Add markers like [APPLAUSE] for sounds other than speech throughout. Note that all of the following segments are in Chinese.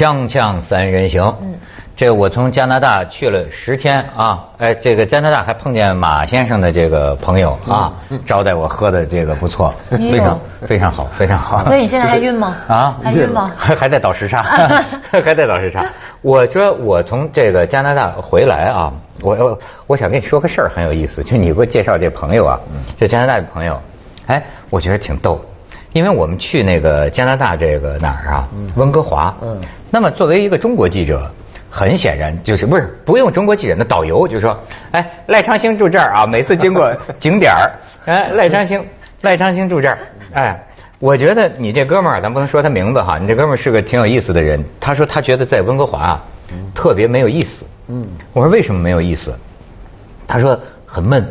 锵锵三人行，嗯，这我从加拿大去了十天啊，哎，这个加拿大还碰见马先生的这个朋友啊，招待我喝的这个不错，非常非常好，非常好。所以你现在还晕吗？[LAUGHS] 啊，还晕吗？[LAUGHS] 还还在倒时差，[LAUGHS] 还在倒时差。我说我从这个加拿大回来啊，我我我想跟你说个事儿，很有意思，就你给我介绍这朋友啊，这加拿大的朋友，哎，我觉得挺逗。因为我们去那个加拿大这个哪儿啊，温哥华。嗯。那么作为一个中国记者，很显然就是不是不用中国记者那导游，就说，哎，赖昌星住这儿啊，每次经过 [LAUGHS] 景点儿，哎，赖昌星，赖昌星住这儿，哎，我觉得你这哥们儿，咱不能说他名字哈，你这哥们儿是个挺有意思的人。他说他觉得在温哥华啊，特别没有意思。嗯。我说为什么没有意思？他说很闷。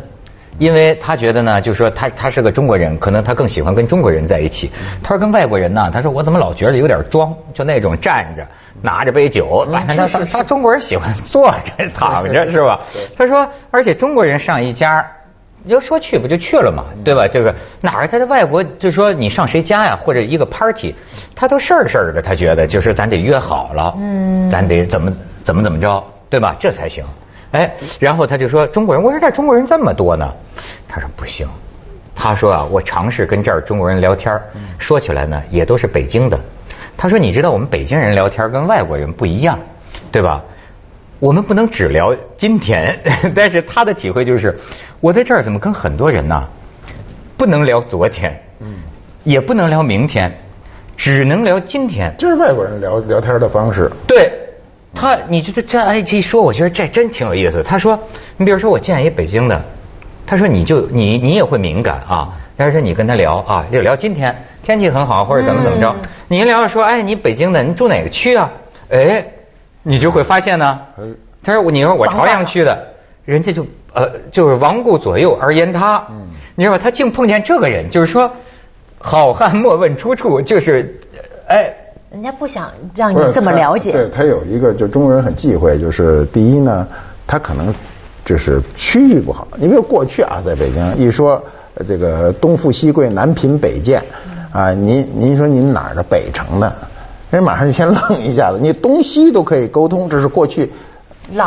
因为他觉得呢，就是说他他是个中国人，可能他更喜欢跟中国人在一起。他说跟外国人呢，他说我怎么老觉得有点装，就那种站着拿着杯酒，反正他他中国人喜欢坐着躺着是吧？他说，而且中国人上一家，你要说去不就去了嘛，对吧？这个哪儿他在外国，就说你上谁家呀，或者一个 party，他都事儿事儿的，他觉得就是咱得约好了，嗯，咱得怎么怎么怎么着，对吧？这才行。哎，然后他就说中国人，我说这中国人这么多呢，他说不行，他说啊，我尝试跟这儿中国人聊天说起来呢也都是北京的，他说你知道我们北京人聊天跟外国人不一样，对吧？我们不能只聊今天，[LAUGHS] 但是他的体会就是，我在这儿怎么跟很多人呢，不能聊昨天，嗯，也不能聊明天，只能聊今天，这是外国人聊聊天的方式，对。他，你这这这哎，这一说，我觉得这真挺有意思。他说，你比如说我见一北京的，他说你就你你也会敏感啊。但是你跟他聊啊，就聊今天天气很好或者怎么怎么着。你一聊说，哎，你北京的，你住哪个区啊？哎，你就会发现呢。他说，你说我朝阳区的，人家就呃就是亡顾左右而言他。嗯。你知道吧？他竟碰见这个人，就是说，好汉莫问出处，就是哎。人家不想让你这么了解。对他有一个，就中国人很忌讳，就是第一呢，他可能就是区域不好。你比如过去啊，在北京一说这个东富西贵南贫北贱，啊，您您说您哪儿的北城的，人马上就先 [LAUGHS] 愣一下子。你东西都可以沟通，这是过去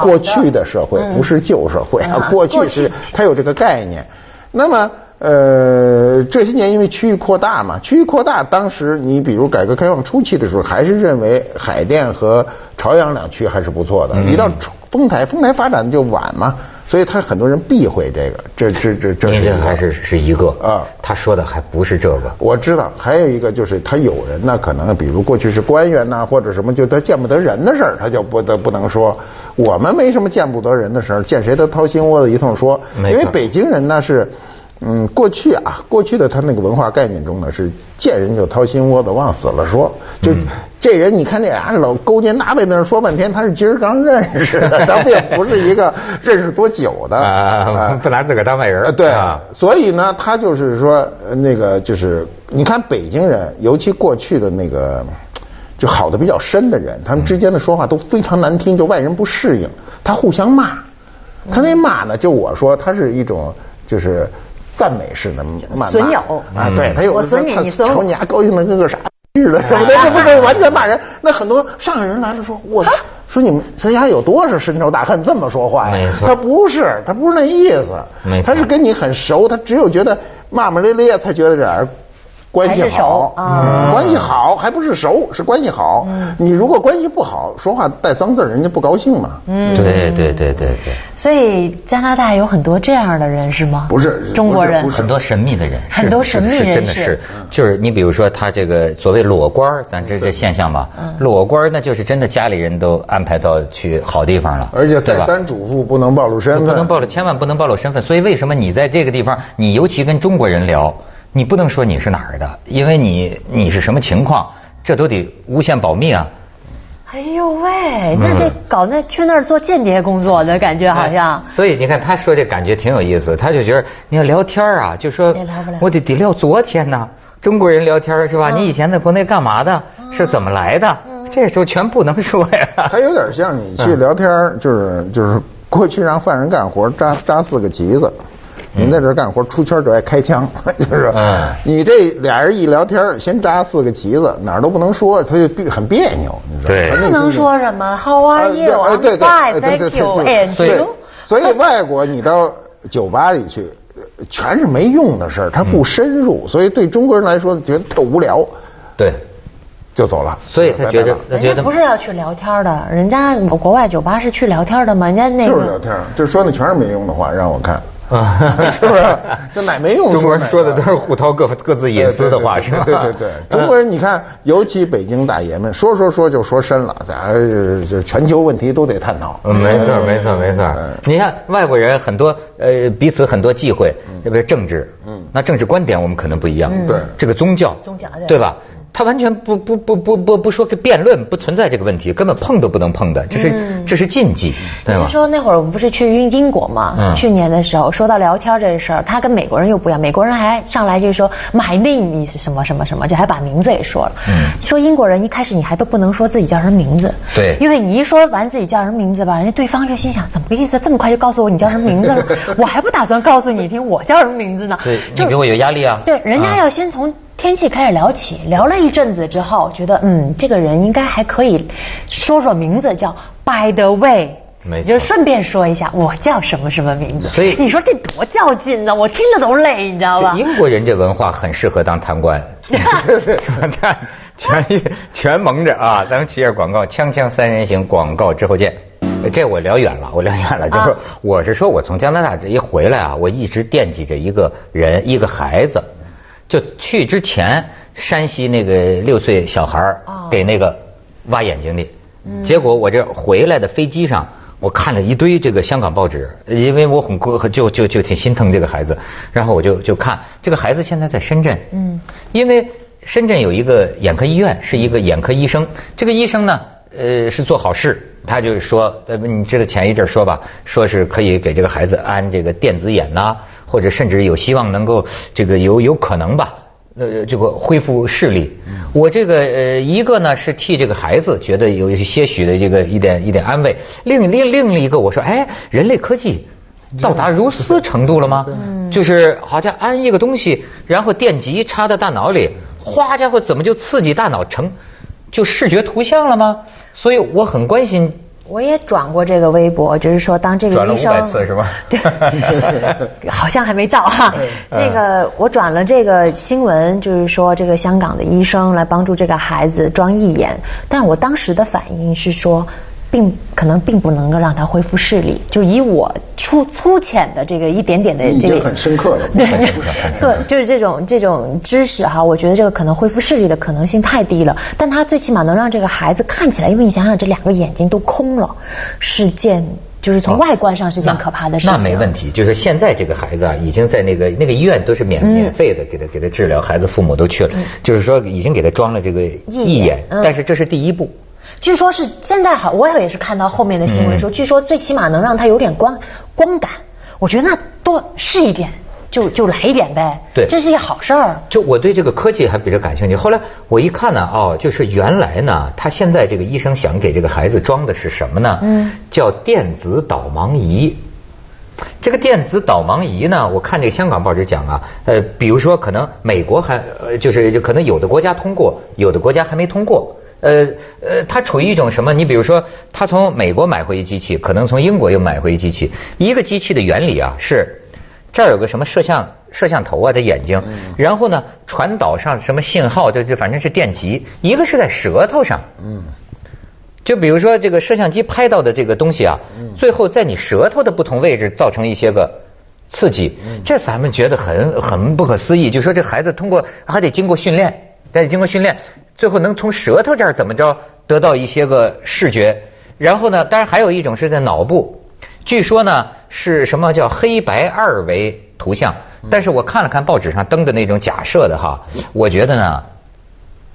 过去的社会，不是旧社会啊。过去是他有这个概念。那么。呃，这些年因为区域扩大嘛，区域扩大，当时你比如改革开放初期的时候，还是认为海淀和朝阳两区还是不错的。你到丰台，丰台发展就晚嘛，所以他很多人避讳这个。这这这这是还是是一个啊？他说的还不是这个。我知道，还有一个就是他有人呢，可能比如过去是官员呐，或者什么，就他见不得人的事儿，他就不得不能说。我们没什么见不得人的事儿，见谁都掏心窝子一通说。因为北京人呢是。嗯，过去啊，过去的他那个文化概念中呢，是见人就掏心窝子，往死了说。就这人，你看这俩老勾肩搭背那说半天，他是今儿刚认识的，咱们也不是一个 [LAUGHS] 认识多久的啊，不拿自个儿当外人。对啊，所以呢，他就是说，那个就是，你看北京人，尤其过去的那个就好的比较深的人，他们之间的说话都非常难听，就外人不适应，他互相骂。他那骂呢，就我说，他是一种就是。赞美式的骂损友。啊，对他有我损你，你损瞅你还高兴的跟个啥似的，什么的，[LAUGHS] 这不是完全骂人。那很多上海人来了说，我说你们谁家有多少深仇大恨这么说话呀？他不是，他不是那意思，他是跟你很熟，他只有觉得骂骂咧咧才觉得这样。关系好啊，关系好还不是熟，是关系好。你如果关系不好，说话带脏字，人家不高兴嘛。嗯，对对对对对。所以加拿大有很多这样的人是吗？不是，中国人很多神秘的人，很多神秘人真的是，就是你比如说他这个所谓裸官，咱这这现象吧，裸官那就是真的家里人都安排到去好地方了，而且再三嘱咐不能暴露身份，不能暴露，千万不能暴露身份。所以为什么你在这个地方，你尤其跟中国人聊？你不能说你是哪儿的，因为你你是什么情况，这都得无限保密啊。哎呦喂，那得搞那去那儿做间谍工作的感觉好像。所以你看他说这感觉挺有意思，他就觉得你要聊天啊，就说我得得聊昨天呢。中国人聊天是吧？你以前在国内干嘛的？是怎么来的？这时候全不能说呀。[LAUGHS] 他有点像你去聊天，就是就是过去让犯人干活扎扎四个旗子。您在这儿干活，出圈就爱开枪，[LAUGHS] 就是嗯你这俩人一聊天，先扎四个旗子，哪儿都不能说，他就很别扭，你知道吗？不能说什么 How 啊 are you? 对哎 I'm 对对 fine, 对对 you. 所以外国你到酒吧里去，呃全是没用的事儿，他不深入，所以对中国人来说觉得特无聊，对，就走了。所以他觉得他人家觉得不是要去聊天的，人家国外酒吧是去聊天的嘛，人家那个就是聊天儿，就说的全是没用的话，让我看。啊 [LAUGHS] 是不是？这哪没用？中国人说的都是互掏各各自隐私的话，是吧？对对对，中国人你看，尤其北京大爷们，说说说就说深了，咱呃这全球问题都得探讨。嗯，没错，没错，没错嗯。你看外国人很多呃彼此很多忌讳，对不对？政治，嗯，那政治观点我们可能不一样，对这个宗教，宗教对对吧？他完全不不不不不不说个辩论，不存在这个问题，根本碰都不能碰的，这是这是禁忌，对吧听？说那会儿我们不是去英英国嘛？嗯去年的时候说到聊天这事儿，他跟美国人又不一样，美国人还上来就说 My name is 什么什么什么，就还把名字也说了。嗯说英国人一开始你还都不能说自己叫什么名字，对因为你一说完自己叫什么名字吧，人家对方就心想怎么个意思？这么快就告诉我你叫什么名字了？[LAUGHS] 我还不打算告诉你听我叫什么名字呢。对，就你给我有压力啊。对，人家啊要先从天气开始聊起，聊了一阵子之后，觉得嗯，这个人应该还可以说说名字，叫 By the way。没错就顺便说一下，我叫什么什么名字。所以你说这多较劲呢？我听着都累，你知道吧？英国人这文化很适合当贪官，说 [LAUGHS] 看全全蒙着啊！咱们去一下广告，锵锵三人行广告之后见。这我聊远了，我聊远了，就是啊我是说我从加拿大这一回来啊，我一直惦记着一个人，一个孩子。就去之前，山西那个六岁小孩给那个挖眼睛的，结果我这回来的飞机上，我看了一堆这个香港报纸，因为我很过就就就挺心疼这个孩子，然后我就就看这个孩子现在在深圳，嗯，因为深圳有一个眼科医院，是一个眼科医生，这个医生呢，呃，是做好事。他就是说，呃，你知道前一阵说吧，说是可以给这个孩子安这个电子眼呐、或者甚至有希望能够这个有有可能吧，呃，这个恢复视力。我这个呃，一个呢是替这个孩子觉得有一些许的这个一点一点安慰，另另另一个我说，哎，人类科技到达如斯程度了吗？就是好像安一个东西，然后电极插到大脑里，哗家伙怎么就刺激大脑成就视觉图像了吗？所以我很关心。我也转过这个微博，就是说当这个医生500次是吗对，[LAUGHS] 好像还没到哈。嗯那个我转了这个新闻，就是说这个香港的医生来帮助这个孩子装义眼，但我当时的反应是说。并可能并不能够让他恢复视力，就以我粗粗浅的这个一点点的这个很深刻了对 [LAUGHS] 就是这种这种知识哈，我觉得这个可能恢复视力的可能性太低了，但他最起码能让这个孩子看起来，因为你想想这两个眼睛都空了，是件就是从外观上是件可怕的事情。哦那没问题，就是现在这个孩子啊，已经在那个那个医院都是免、嗯免费的，给他给他治疗，孩子父母都去了，就是说已经给他装了这个义眼，眼嗯但是这是第一步。据说是现在好，我也是看到后面的新闻说，嗯据说最起码能让他有点光光感。我觉得那多试一点，就就来一点呗。对这是一好事儿。就我对这个科技还比较感兴趣。后来我一看呢，哦，就是原来呢，他现在这个医生想给这个孩子装的是什么呢？嗯叫电子导盲仪。这个电子导盲仪呢，我看这个香港报纸讲啊，呃，比如说可能美国还呃，就是就可能有的国家通过，有的国家还没通过。呃呃，它处于一种什么？你比如说，他从美国买回一机器，可能从英国又买回一机器。一个机器的原理啊是，这儿有个什么摄像摄像头啊，这眼睛，然后呢传导上什么信号，就就反正是电极，一个是在舌头上，嗯，就比如说这个摄像机拍到的这个东西啊，最后在你舌头的不同位置造成一些个刺激，这咱们觉得很很不可思议。就说这孩子通过还得经过训练，还得经过训练，最后能从舌头这儿怎么着得到一些个视觉，然后呢，当然还有一种是在脑部，据说呢是什么叫黑白二维图像，但是我看了看报纸上登的那种假设的哈，我觉得呢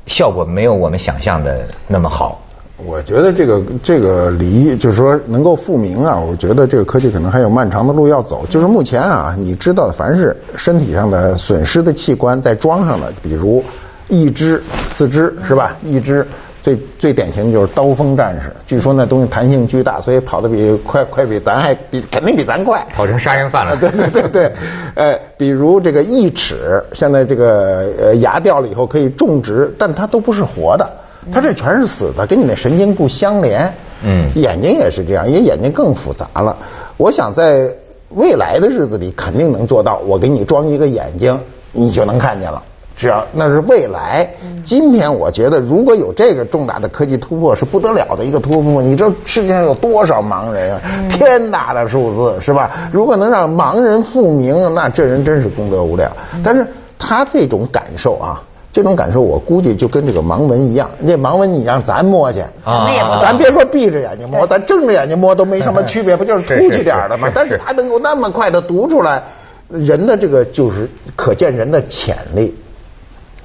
效果没有我们想象的那么好。我觉得这个这个离就是说能够复明啊，我觉得这个科技可能还有漫长的路要走。就是目前啊，你知道的，凡是身体上的损失的器官在装上的，比如一支、四肢是吧？一支最最典型的就是刀锋战士，据说那东西弹性巨大，所以跑得比快快比咱还比肯定比咱快，跑成杀人犯了。[LAUGHS] 对对对对，呃，比如这个义齿，现在这个呃牙掉了以后可以种植，但它都不是活的，它这全是死的，跟你那神经不相连。嗯，眼睛也是这样，因为眼睛更复杂了。我想在未来的日子里肯定能做到，我给你装一个眼睛，你就能看见了。只要那是未来，今天我觉得如果有这个重大的科技突破，是不得了的一个突破。你知道世界上有多少盲人啊？天大的数字是吧？如果能让盲人复明，那这人真是功德无量。但是他这种感受啊，这种感受我估计就跟这个盲文一样。那盲文你让咱摸去，咱别说闭着眼睛摸，咱睁着眼睛摸都没什么区别，不就是 [LAUGHS] 凸起点的吗？但是他能够那么快的读出来，人的这个就是可见人的潜力。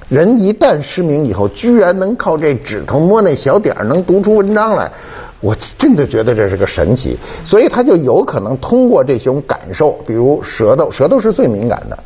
人一旦失明以后，居然能靠这指头摸那小点儿能读出文章来，我真的觉得这是个神奇。所以他就有可能通过这种感受，比如舌头，舌头是最敏感的，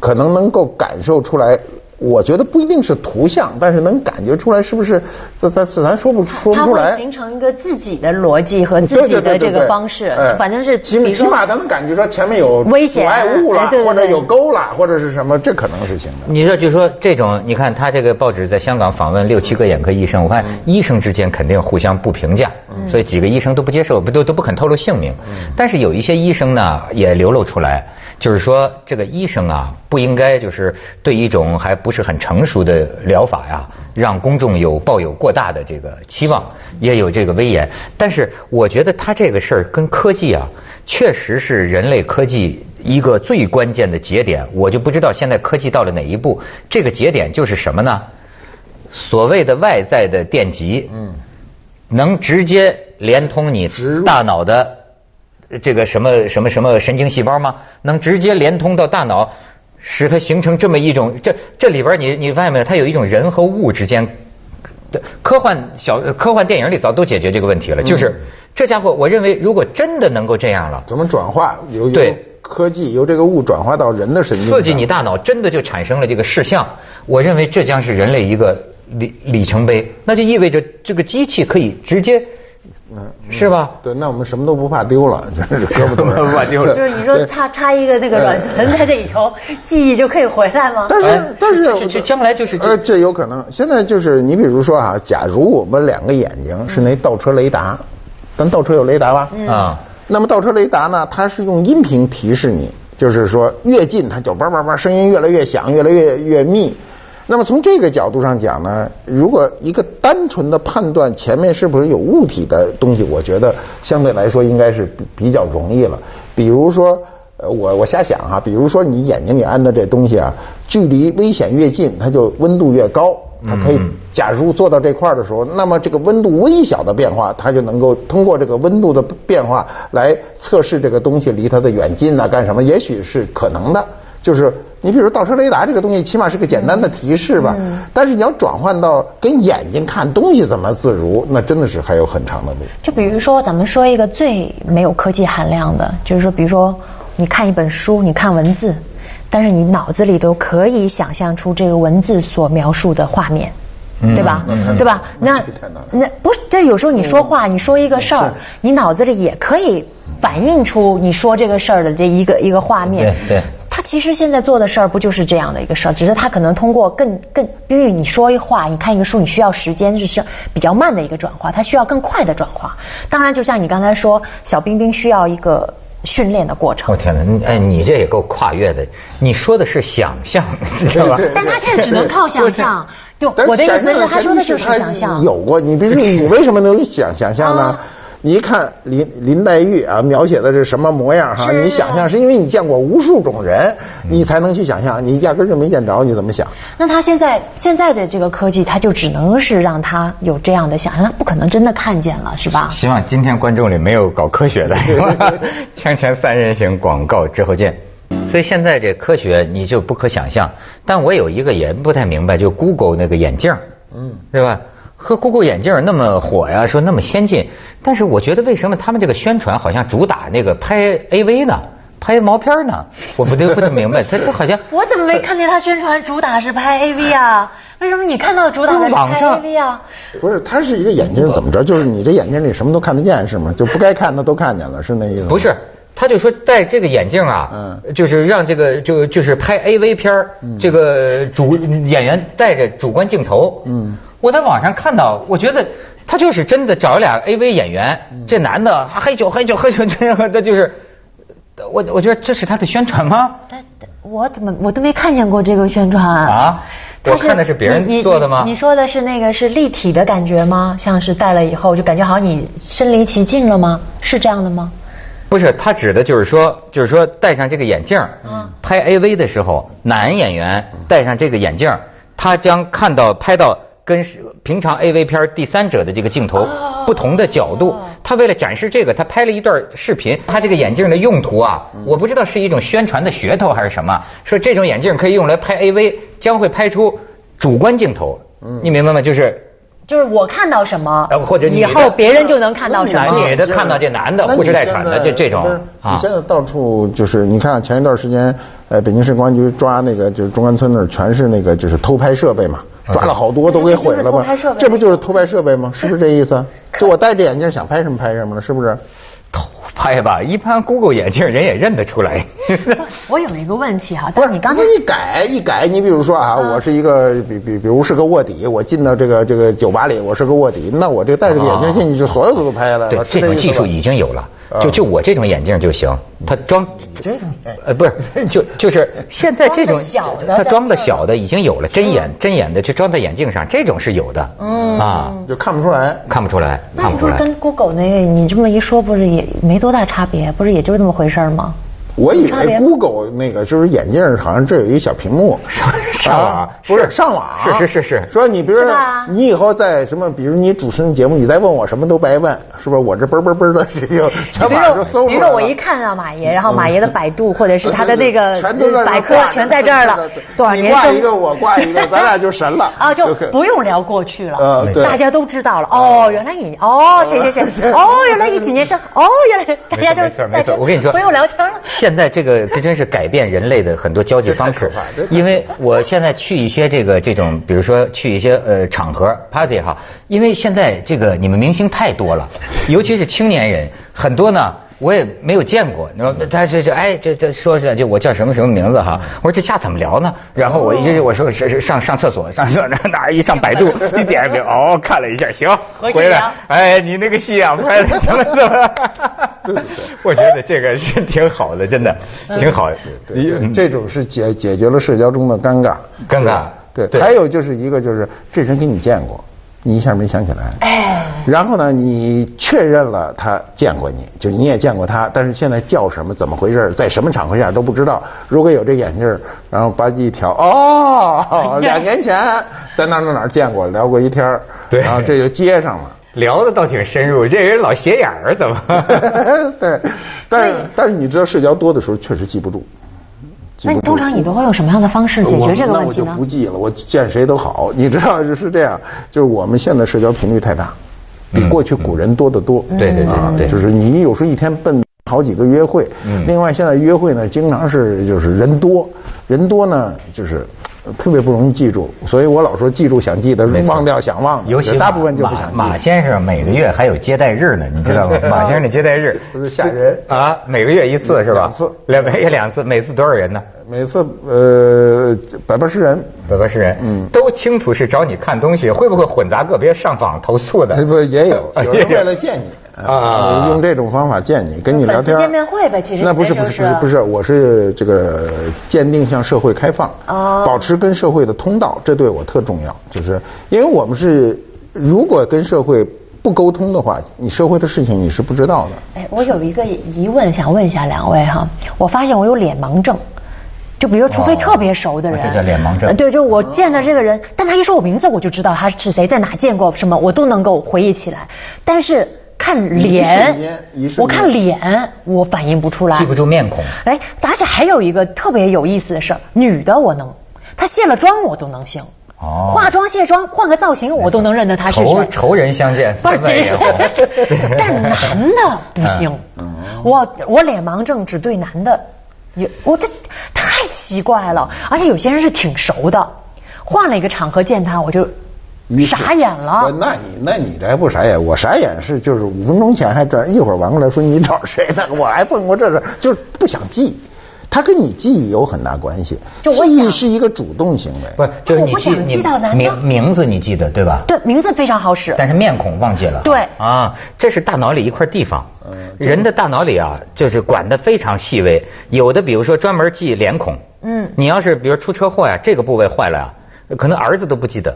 可能能够感受出来。我觉得不一定是图像，但是能感觉出来是不是？这咱咱说不说不出来。它会形成一个自己的逻辑和自己的这个方式，反正是起起码咱能感觉说前面有危险、阻碍物了，或者有沟了，或者是什么，这可能是行的。你说就说这种，你看他这个报纸在香港访问六七个眼科医生，我看医生之间肯定互相不评价，所以几个医生都不接受，不都都不肯透露姓名。但是有一些医生呢，也流露出来。就是说，这个医生啊，不应该就是对一种还不是很成熟的疗法呀，让公众有抱有过大的这个期望，也有这个威严。但是，我觉得他这个事儿跟科技啊，确实是人类科技一个最关键的节点。我就不知道现在科技到了哪一步，这个节点就是什么呢？所谓的外在的电极，嗯，能直接连通你大脑的。这个什么什么什么神经细胞吗？能直接连通到大脑，使它形成这么一种这这里边你你发现没有？它有一种人和物之间的科幻小科幻电影里早都解决这个问题了。就是这家伙，我认为如果真的能够这样了，怎么转化由由科技由这个物转化到人的神经？刺激你大脑，真的就产生了这个视像。我认为这将是人类一个里里程碑。那就意味着这个机器可以直接。嗯，是吧？对，那我们什么都不怕丢了，就是什么都不怕丢了。[LAUGHS] 就是你说插插一个那个软存在这里头，[LAUGHS] 记忆就可以回来吗？但是但是这将来就是呃，这有可能。现在就是你比如说啊，假如我们两个眼睛是那倒车雷达，咱倒车有雷达吧？啊，那么倒车雷达呢，它是用音频提示你，就是说越近它就叭叭叭，声音越来越响，越来越越密。那么从这个角度上讲呢，如果一个单纯的判断前面是不是有物体的东西，我觉得相对来说应该是比较容易了。比如说，呃，我我瞎想哈，比如说你眼睛里安的这东西啊，距离危险越近，它就温度越高。它可以，假如做到这块儿的时候，那么这个温度微小的变化，它就能够通过这个温度的变化来测试这个东西离它的远近啊，干什么？也许是可能的。就是你比如倒车雷达这个东西，起码是个简单的提示吧。但是你要转换到跟眼睛看东西怎么自如，那真的是还有很长的路。就比如说，咱们说一个最没有科技含量的，就是说，比如说你看一本书，你看文字，但是你脑子里都可以想象出这个文字所描述的画面，对吧？对吧？那那不是，这有时候你说话，你说一个事儿，你脑子里也可以反映出你说这个事儿的这一个一个画面。对对。他其实现在做的事儿不就是这样的一个事儿，只是他可能通过更更，因为你说一话，你看一个书，你需要时间，就是比较慢的一个转化，它需要更快的转化。当然，就像你刚才说，小冰冰需要一个训练的过程。我天哪，哎，你这也够跨越的。你说的是想象，[LAUGHS] 是吧？但他现在只能靠想象。就我的意思是，他说的就是想象。有过，你比如说，你为什么能想想象呢？你一看林林黛玉啊，描写的是什么模样哈？你想象是因为你见过无数种人，你才能去想象。你压根就没见着，你怎么想？那他现在现在的这个科技，他就只能是让他有这样的想象，他不可能真的看见了，是吧？希望今天观众里没有搞科学的。[LAUGHS] 锵锵三人行，广告之后见。所以现在这科学你就不可想象。但我有一个也不太明白，就 Google 那个眼镜，嗯，对吧？和 Google 眼镜那么火呀，说那么先进，但是我觉得为什么他们这个宣传好像主打那个拍 AV 呢，拍毛片呢？我不不太明白，他 [LAUGHS] 就好像我怎么没看见他宣传主打是拍 AV 啊？为什么你看到主打的是拍 AV 啊？不是，它是一个眼睛怎么着？就是你这眼睛里什么都看得见是吗？就不该看的都看见了，是那意思吗？不是，他就说戴这个眼镜啊，嗯就是让这个就就是拍 AV 片儿这个主演员带着主观镜头。嗯我在网上看到，我觉得他就是真的找了俩 AV 演员，这男的啊黑酒喝酒喝酒 [LAUGHS] 这样，他就是，我我觉得这是他的宣传吗？但但我怎么我都没看见过这个宣传啊啊我看的是别人做的吗你你说的是那个是立体的感觉吗？像是戴了以后就感觉好像你身临其境了吗？是这样的吗？不是，他指的就是说，就是说戴上这个眼镜，嗯拍 AV 的时候，男演员戴上这个眼镜，他将看到拍到跟平常 AV 片儿第三者的这个镜头哦不同的角度。他为了展示这个，他拍了一段视频。他这个眼镜的用途啊，我不知道是一种宣传的噱头还是什么，说这种眼镜可以用来拍 AV，将会拍出主观镜头。你明白吗？就是。就是我看到什么呃，或者以后别人就能看到什么。女的看到这男的那你呼哧带喘的这这种啊你现在到处就是，你看前一段时间，呃，北京市公安局抓那个就是中关村那儿全是那个就是偷拍设备嘛，抓了好多都给毁了嘛这不就是偷拍设备吗？是不是这意思？就我戴着眼镜想拍什么拍什么了，是不是？偷拍吧，一般 Google 眼镜人也认得出来。我有一个问题哈，不是但是你刚才一改一改，你比如说啊，我是一个比比比如是个卧底，我进到这个这个酒吧里，我是个卧底，那我这个戴着个眼镜进去，就所有的都拍下来对了。，是这种技术已经有了，啊就就我这种眼镜就行，它装这种哎呃不是 [LAUGHS] 就就是现在这种小的它装的小的已经有了，针眼针眼的就装在眼镜上，这种是有的，嗯啊，就看不出来。看不出来，那看不出来。不是跟 Google 那个你这么一说，不是也没多大差别？不是也就那么回事儿吗？我以为 Google 那个就是眼镜，好像这有一小屏幕，上网啊不是上网，是是是是说你比如说你以后在什么，比如你主持人节目，你再问我什么都白问，是不是？我这嘣嘣嘣的这就全比如马上就搜说，出来了。比如说我一看到马爷，然后马爷的百度或者是他的那个 [LAUGHS] 全都在百科全在这儿了多少你年生挂一个我挂一个 [LAUGHS] 咱俩就神了啊，就不用聊过去了呃，对大家都知道了。哦，原来你哦，谢谢谢谢，[LAUGHS] 哦，原来你几年生，哦，原来大家就没错没错，在这我跟你说，不用聊天了。现在这个这真是改变人类的很多交际方式因为我现在去一些这个这种，比如说去一些呃场合 party 哈，因为现在这个你们明星太多了，尤其是青年人，很多呢。我也没有见过，你说他这这哎这这说是就我叫什么什么名字哈，我说这下怎么聊呢？然后我一直我说上上厕所上厕所，哪 [LAUGHS] 一上百度一点点哦看了一下，行回来哎你那个戏啊拍的怎么怎么，对对对我觉得这个是挺好的，真的挺好这种是解解决了社交中的尴尬。尴尬对，对还有就是一个就是这人跟你见过，你一下没想起来。哎，然后呢，你确认了他见过你，就你也见过他，但是现在叫什么、怎么回事，在什么场合下都不知道。如果有这眼镜儿，然后吧唧一调，哦，[LAUGHS] 两年前在哪儿哪儿哪儿见过，聊过一天儿对然后这就接上了。聊的倒挺深入，这人老斜眼儿怎么？[LAUGHS] 对，但是但是你知道社交多的时候确实记不住。那你通常你都会用什么样的方式解决这个问题呢我那我就不？记了，我见谁都好。你知道就是这样，就是我们现在社交频率太大，比过去古人多得多。嗯对对对就是你有时候一天奔好几个约会。嗯另外现在约会呢，经常是就是人多，人多呢就是。呃特别不容易记住，所以我老说记住想记的，没忘掉想忘的，尤其大部分就不马想记。马先生每个月还有接待日呢，你知道吗？[LAUGHS] 马先生的接待日不是吓人啊，每个月一次是吧？两次两每两次，每次多少人呢？每次呃百八十人，百八十人，嗯都清楚是找你看东西，会不会混杂个别上访投诉的？哎不也有，[LAUGHS] 有人为了见你啊用这种方法见你，跟你聊天。见面会呗其实那不是不是不是不是，我是这个坚定向社会开放，哦保持跟社会的通道，这对我特重要。就是因为我们是如果跟社会不沟通的话，你社会的事情你是不知道的。哎，我有一个疑问想问一下两位哈，我发现我有脸盲症。就比如，除非哦特别熟的人，这叫脸盲症呃对，就我见的这个人，但他一说我名字，我就知道他是谁，在哪见过什么，我都能够回忆起来。但是看脸我看脸，我反应不出来，记不住面孔。哎，而且还有一个特别有意思的事儿，女的我能，她卸了妆我都能行。哦化妆卸妆换个造型我都能认得她是仇谁。仇人相见，不是分外眼红。[LAUGHS] 但是男的不行，嗯我我脸盲症只对男的，有我这太奇怪了，而且有些人是挺熟的。换了一个场合见他，我就于傻眼了不。那你那你这还不傻眼？我傻眼是就是五分钟前还这一会儿完过来说你找谁呢？我还碰过这事，就是不想记。它跟你记忆有很大关系。就我记忆是一个主动行为。不是，就是你记记到难道你名名字你记得对吧？对，名字非常好使。但是面孔忘记了。对啊，这是大脑里一块地方。嗯人的大脑里啊，就是管得非常细微。有的比如说专门记脸孔。嗯你要是比如出车祸呀，这个部位坏了呀，可能儿子都不记得。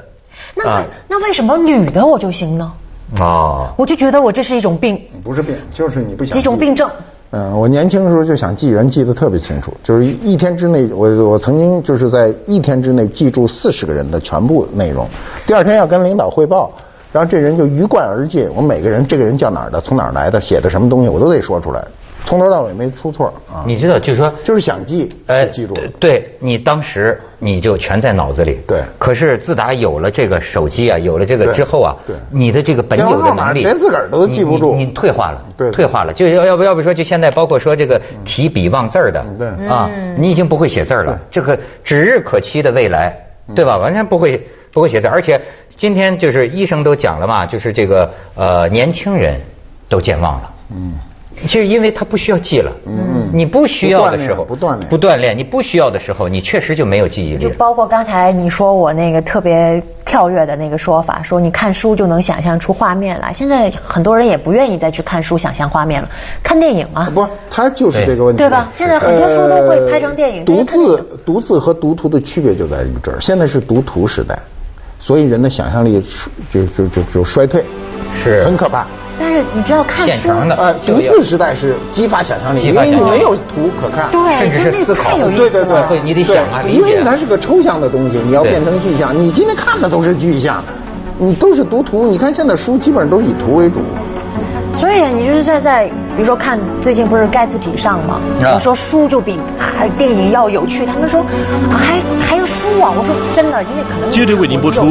那那为什么女的我就行呢？啊，我就觉得我这是一种病，不是病，就是你不想几种病症。嗯，我年轻的时候就想记人，记得特别清楚，就是一天之内，我我曾经就是在一天之内记住四十个人的全部内容，第二天要跟领导汇报，然后这人就鱼贯而进，我每个人这个人叫哪儿的，从哪儿来的，写的什么东西，我都得说出来，从头到尾没出错啊。你知道，就是说，就是想记，哎，记住。对你当时你就全在脑子里。对可是自打有了这个手机啊，有了这个之后啊，对你的这个本有的能力，连自个儿都记不住你退化了，对对退化了。就要要不要不说，就现在包括说这个提笔忘字儿的，嗯对啊，你已经不会写字儿了。这个指日可期的未来，嗯对吧？完全不会不会写字儿，而且今天就是医生都讲了嘛，就是这个呃年轻人都健忘了。嗯，就是因为它不需要记了，嗯你不需要的时候不锻炼不锻炼，你不需要的时候，你确实就没有记忆力。就包括刚才你说我那个特别跳跃的那个说法，说你看书就能想象出画面来。现在很多人也不愿意再去看书想象画面了，看电影啊。不，他就是这个问题，对吧现在很多书都会拍成电影呃读字读字和读图的区别就在于这儿，现在是读图时代，所以人的想象力就就就就衰退，是很可怕。但是你知道看书，的呃，就要读字时代是激发想象力，因为你没有图可看。对，甚至是那思考对对对，会你得想啊理解因为它是个抽象的东西，你要变成具象。你今天看的都是具象，你都是读图。你看现在书基本上都是以图为主。所以你就是在在，比如说看最近不是盖茨比上吗？啊我说书就比啊电影要有趣，他们说啊还还有书啊，我说真的，因为可能接着为您播出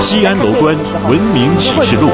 西安楼观文明启示录